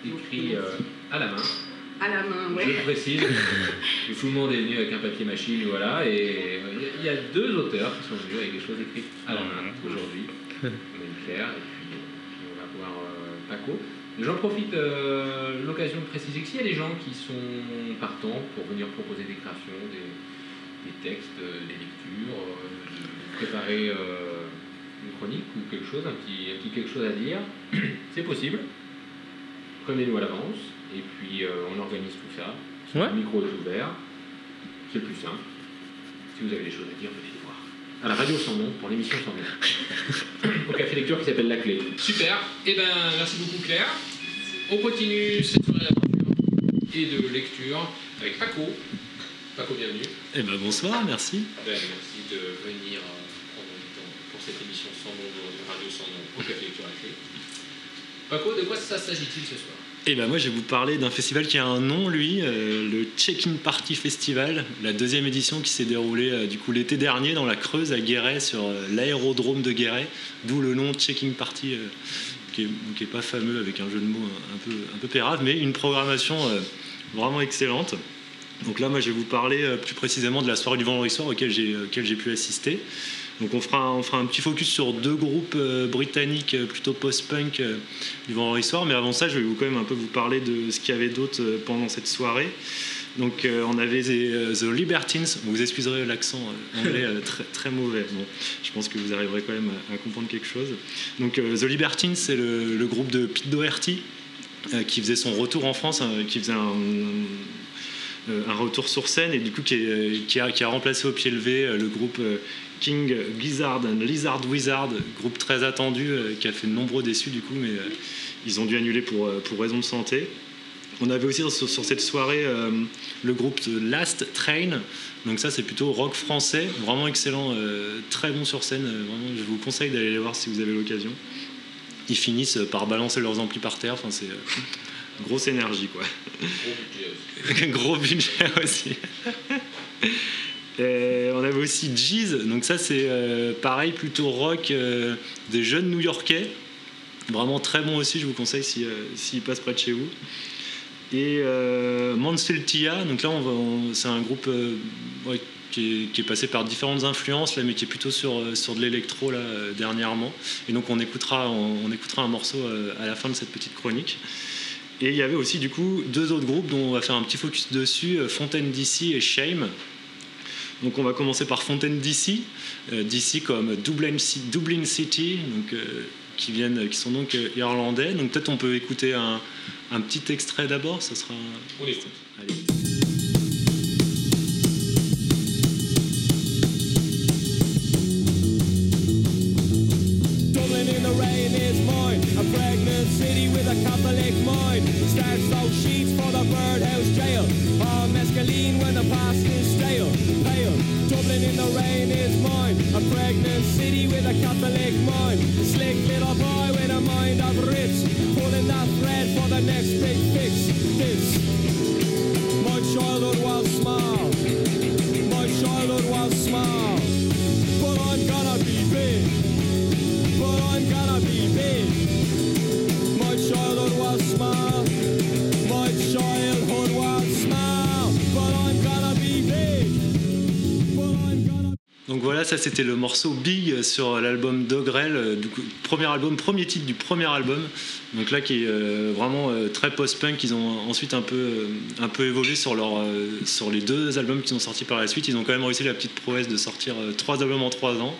Écrit euh, à la main. À la main, Je ouais. précise tout le monde est venu avec un papier machine, voilà, et euh, il y a deux auteurs qui sont venus avec des choses écrites à la main aujourd'hui. On a une Claire et puis, puis on va voir euh, Paco. J'en profite euh, l'occasion de préciser que s'il y a des gens qui sont partants pour venir proposer des créations, des, des textes, des lectures, de préparer une chronique ou quelque chose, un petit, un petit quelque chose à dire, c'est possible. Prenez-nous à l'avance et puis on organise tout ça. Ouais. Le micro est ouvert, c'est le plus simple. Si vous avez des choses à dire, venez voir. À la radio sans nom, pour l'émission sans nom. Au café lecture qui s'appelle La Clé. Super, et ben merci beaucoup Claire. On continue cette soirée d'aventure et de lecture avec Paco. Paco, bienvenue. Eh ben bonsoir, merci. Ben, merci de venir euh, prendre du temps pour cette émission sans nom de radio sans nom au café lecture La Clé. Paco, de quoi ça s'agit-il ce soir? Eh ben moi je vais vous parler d'un festival qui a un nom lui, euh, le Check-in Party Festival, la deuxième édition qui s'est déroulée euh, du coup l'été dernier dans la Creuse à Guéret sur euh, l'aérodrome de Guéret, d'où le nom Check-in Party qui, est, qui est pas fameux avec un jeu de mots un, peu un peu pérave, mais une programmation euh, vraiment excellente. Donc là moi je vais vous parler euh, plus précisément de la soirée du vendredi soir auquel j'ai pu assister. Donc on fera, on fera un petit focus sur deux groupes euh, britanniques plutôt post-punk du vendredi soir. Mais avant ça, je vais quand même un peu vous parler de ce qu'il y avait d'autre pendant cette soirée. Donc euh, on avait euh, The Libertines. Vous excuserez l'accent euh, anglais très, mauvais. Bon, je pense que vous arriverez quand même à, comprendre quelque chose. Donc The Libertines, c'est le, groupe de Pete Doherty qui faisait son retour en France, hein, qui faisait un, retour sur scène et du coup qui, a, remplacé au pied levé le groupe King Gizzard and Lizard Wizard, groupe très attendu qui a fait de nombreux déçus du coup, mais ils ont dû annuler pour, pour raison de santé. On avait aussi sur, sur cette soirée euh, le groupe The Last Train, donc ça c'est plutôt rock français, vraiment excellent, euh, très bon sur scène, euh, vraiment, je vous conseille d'aller les voir si vous avez l'occasion. Ils finissent par balancer leurs amplis par terre, enfin c'est euh, grosse énergie quoi. Gros budget aussi. Gros budget aussi. Et on avait aussi Jeez, donc ça c'est euh, pareil, plutôt rock euh, des jeunes new-yorkais. Vraiment très bon aussi, je vous conseille s'il si, s'il passe près de chez vous. Et euh, Mansfield Tia, donc là c'est un groupe euh, qui, est, passé par différentes influences, là, mais qui est plutôt sur, euh, sur de l'électro là, euh, dernièrement. Et donc on écoutera, on, écoutera un morceau à la fin de cette petite chronique. Et il y avait aussi du coup deux autres groupes dont on va faire un petit focus dessus, Fontaine DC et Shame. Donc on va commencer par Fontaine DC, euh, DC comme Dublin, Ci- Dublin City, donc, qui, viennent, qui sont donc irlandais. Donc peut-être on peut écouter un, un petit extrait d'abord, ça sera... On écoute. Allez. Dublin in the rain is mine, a pregnant city with a Catholic mind. Starts Voilà, ça c'était le morceau Big sur l'album Dogrel, euh, premier album, premier titre du premier album. Donc là qui est euh, vraiment euh, très post-punk. Ils ont ensuite un peu, un évolué sur, les deux albums qui sont sortis par la suite. Ils ont quand même réussi la petite prouesse de sortir trois albums en trois ans.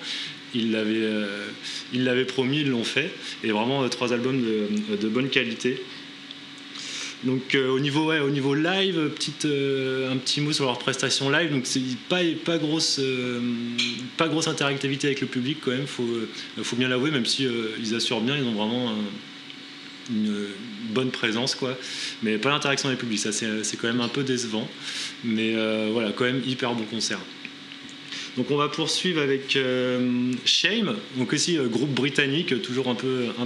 Ils l'avaient, promis, ils l'ont fait. Et vraiment trois albums de bonne qualité. Donc euh, au niveau live, euh, un petit mot sur leur prestation live. Donc c'est pas pas grosse euh, interactivité avec le public quand même. Faut faut bien l'avouer, même si ils assurent bien, ils ont vraiment un- une bonne présence. Mais pas d'interaction avec le public, ça c'est quand même un peu décevant. Mais voilà, quand même hyper bon concert. Donc on va poursuivre avec Shame, donc aussi groupe britannique, toujours un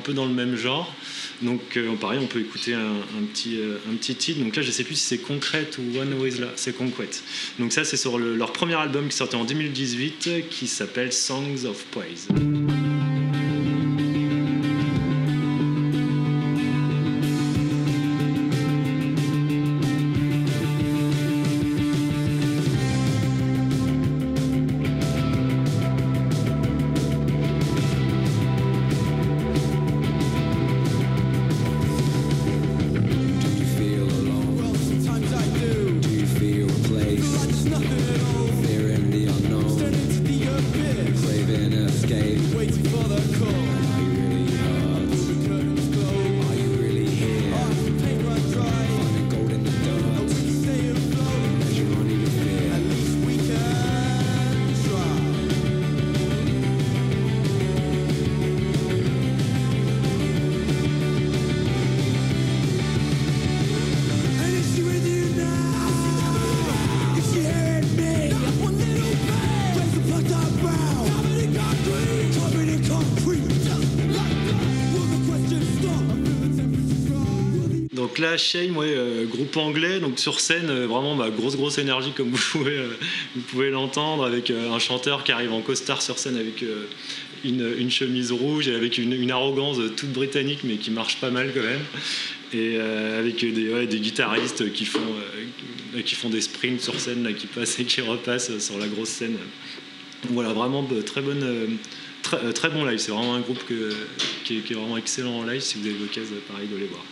peu dans le même genre. Donc euh, pareil, on peut écouter un, petit, euh, un petit titre. Donc là, je sais plus si c'est Concrete ou One Always là, c'est Concrete. Donc ça, c'est sur le- leur premier album qui sortait en 2018, euh, qui s'appelle Songs of Praise. Là, Shame, ouais, euh, groupe anglais, donc sur scène, euh, vraiment bah, grosse grosse énergie comme vous pouvez, euh, pouvez l'entendre, avec un chanteur qui arrive en costard sur scène avec une, une chemise rouge et avec une, arrogance toute britannique mais qui marche pas mal quand même, et avec des, des guitaristes qui font, qui font des sprints sur scène, là, qui passent et qui repassent sur la grosse scène. Voilà, vraiment bah, très bonne. Très, très bon live, c'est vraiment un groupe que- qui, est, qui est vraiment excellent en live si vous avez l'occasion pareil de les voir.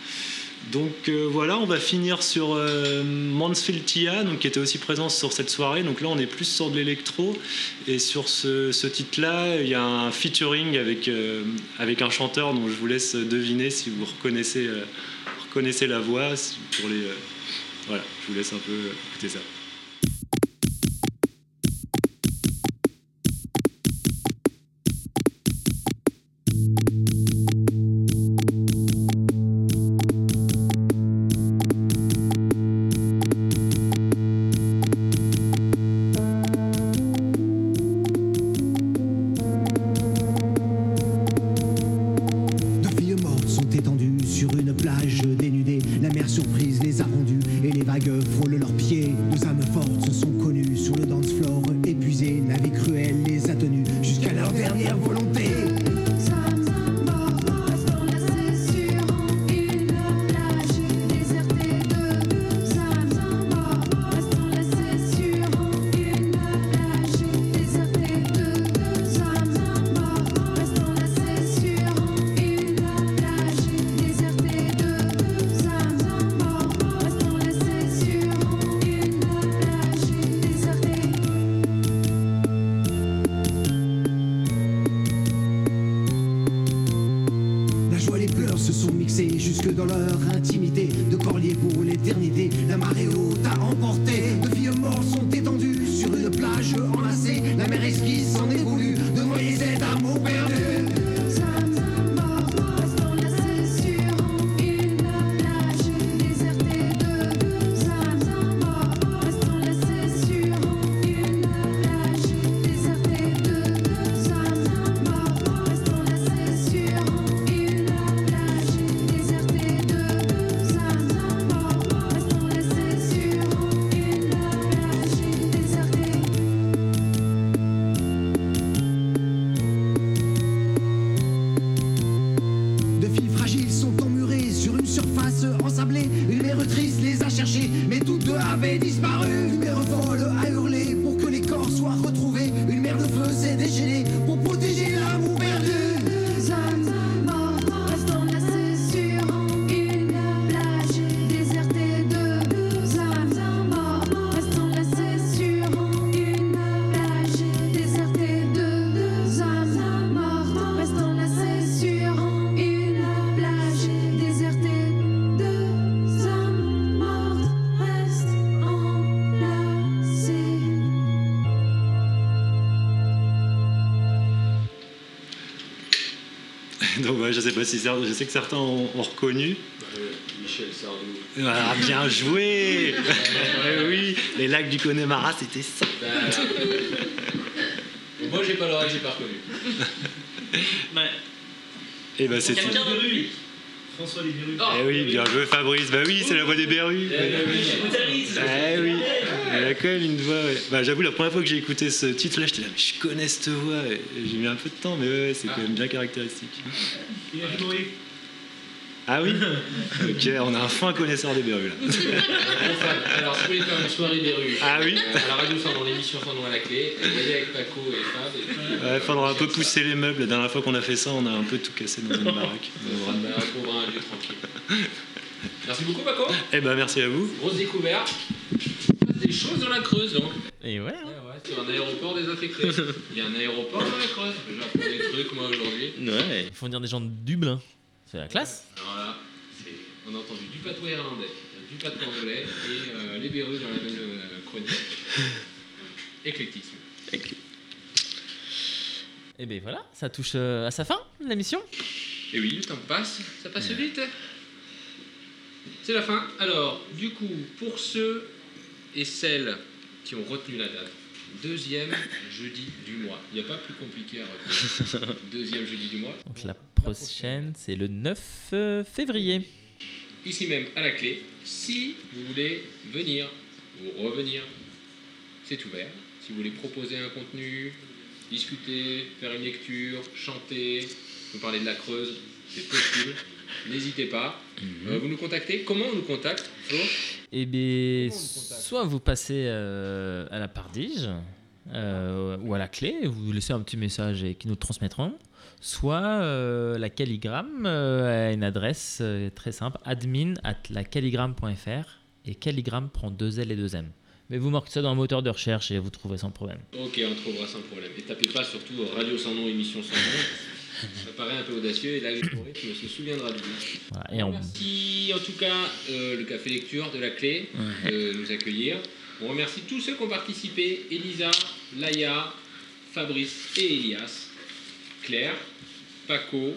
Donc euh, voilà, on va finir sur euh, Mansfield Tia, donc, qui était aussi présent sur cette soirée. Donc là, on est plus sur de l'électro. Et sur ce, titre-là, il y a un featuring avec, euh, avec un chanteur dont je vous laisse deviner si vous reconnaissez, reconnaissez la voix. Pour les, voilà, je vous laisse un peu écouter ça. Une plage dénudée. La mer surprise les a rendues et les vagues frôlent leurs pieds. Deux âmes fortes retrouvés. Une mère de feu s'est déchaînée pas si cer- je sais que certains ont, ont reconnu. Michel Sardou. Ah, bien joué Oui, les lacs du Connemara, c'était ça. Moi, j'ai pas l'oreille, j'ai pas reconnu. Et bah c'était. François Lévy. Eh oui, bien joué Fabrice. Bah oui, c'est la voix des berrues. Eh oui, elle a quand même une voix. ouais. Bah, j'avoue, la première fois que j'ai écouté ce titre-là, j'étais là, mais je connais cette voix. Et J'ai mis un peu de temps, mais ouais, c'est quand même bien caractéristique. Rigolé. Ah oui Ok, on a un fin connaisseur des berrues là. Alors, si vous voulez faire une soirée des rues, Ah oui euh, à la radio sans dans l'émission sans nom à la clé, voyez avec Paco et Fab. Et puis, Ouais, faudra un peu pousser les meubles. La dernière fois qu'on a fait ça, on a un peu tout cassé dans une baraque. Va trouver un lieu tranquille. Merci beaucoup, Paco. Eh ben merci à vous. Grosse découverte. Des chose dans la Creuse, donc. Et ouais. Ouais, ouais, sur un aéroport désaffecté. Il y a un aéroport dans la Creuse. J'apprends des trucs, moi, aujourd'hui. Ouais. Il faut dire des gens de Dublin. C'est la classe. Alors là, on a entendu du patois irlandais, du patois anglais et euh, les Bérus dans la même euh, chronique. Éclectisme. Et ben voilà, ça touche euh, à sa fin, l'émission. Et oui, le temps passe, ça passe vite. C'est la fin. Alors, du coup, pour ceux et celles qui ont retenu la date, deuxième jeudi du mois. Il n'y a pas plus compliqué à retenir. Deuxième jeudi du mois. Donc la prochaine, c'est le 9 euh, février. Ici même à la clé, si vous voulez venir ou revenir, c'est ouvert. Si vous voulez proposer un contenu, discuter, faire une lecture, chanter, nous parler de la Creuse, c'est possible. N'hésitez pas. Euh, vous nous contactez. Comment on nous contacte Flo? Eh bien, soit vous passez euh, à la Pardige euh, ou à la clé, vous laissez un petit message et qui nous transmettront. Soit euh, la calligramme euh, a une adresse euh, très simple admin at lacalligramme.fr et calligramme prend deux L et deux M. Mais vous marquez ça dans un moteur de recherche et vous trouvez sans problème. Ok, on trouvera sans problème. Et tapez pas surtout Radio sans nom, émission sans nom. Ça paraît un peu audacieux et l'algorithme se souviendra de vous. Voilà, et on- Merci en tout cas le Café Lecture de la Clé de nous accueillir. On remercie tous ceux qui ont participé Elisa, Laïa, Fabrice et Elias, Claire, Paco,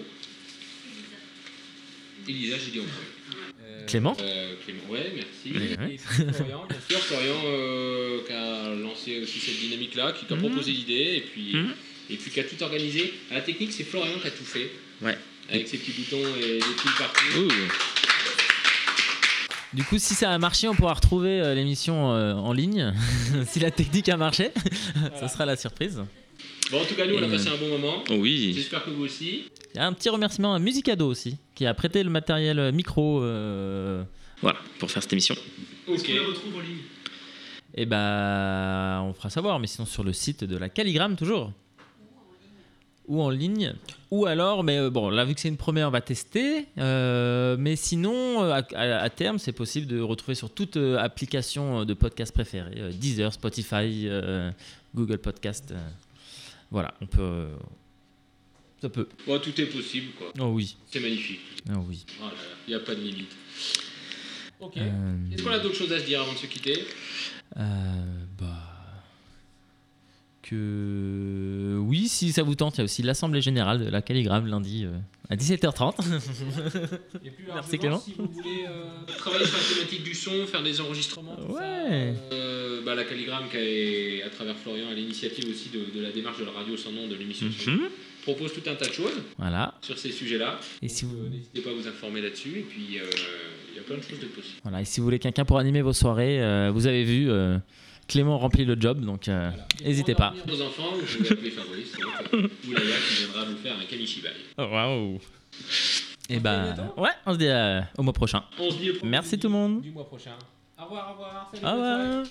Elisa, j'ai dit en premier. Euh, Clément euh, Clément, ouais, merci. Ouais. Et Florian, bien sûr, Florian euh, qui a lancé aussi cette dynamique-là, qui, qui a Mhm. proposé l'idée et puis, Mhm. et puis qui a tout organisé. À la technique, c'est Florian qui a tout fait. Ouais. Avec ses petits boutons et des piles partout. Ouh. Du coup, si ça a marché, on pourra retrouver l'émission en ligne. si la technique a marché, ça sera la surprise. Bon, en tout cas, nous, on a passé un bon moment. Oui. J'espère que vous aussi. Un petit remerciement à Musicado aussi, qui a prêté le matériel micro. euh, Voilà, pour faire cette émission. Ok. retrouve en ligne? Et bah, on fera savoir, mais sinon sur le site de la Calligramme toujours. Ou en ligne. Ou alors, mais euh, bon, là vu que c'est une première, on va tester. euh, mais sinon, euh, à, à- à terme, c'est possible de retrouver sur toute euh, application de podcast préférée. euh, Deezer, Spotify, euh, Google Podcast. euh, voilà, on peut... euh, ça peut. Bon, tout est possible, quoi. Oh oui. C'est magnifique. Oh oui. Il n'y a pas de limite. Ok. Euh, Est-ce qu'on a d'autres choses à se dire avant de se quitter? Euh, bah. Oui, si ça vous tente, il y a aussi l'Assemblée Générale de la Calligramme lundi euh, à 17h30. Et plus Merci Clément. si vous voulez euh, travailler sur la thématique du son, faire des enregistrements, ça, Ouais. euh, bah, la Calligramme, qui est à travers Florian, à l'initiative aussi de, de la démarche de la radio sans nom de l'émission, Mhm. propose tout un tas de choses Voilà. sur ces sujets-là. Et si vous- N'hésitez pas à vous informer là-dessus. Et puis, il y a plein de choses de possibles. Voilà, et si vous voulez quelqu'un pour animer vos soirées, vous avez vu, Clément remplit le job, donc euh, n'hésitez pas. Vos enfants, vous pouvez appeler Fabrice donc, ou Laïa qui viendra vous faire un kamishibai. Waouh! Et bah, ouais, on se dit euh, au mois prochain. On se dit au Merci tout le monde. du mois prochain. Au revoir, au revoir. Salut, Au revoir.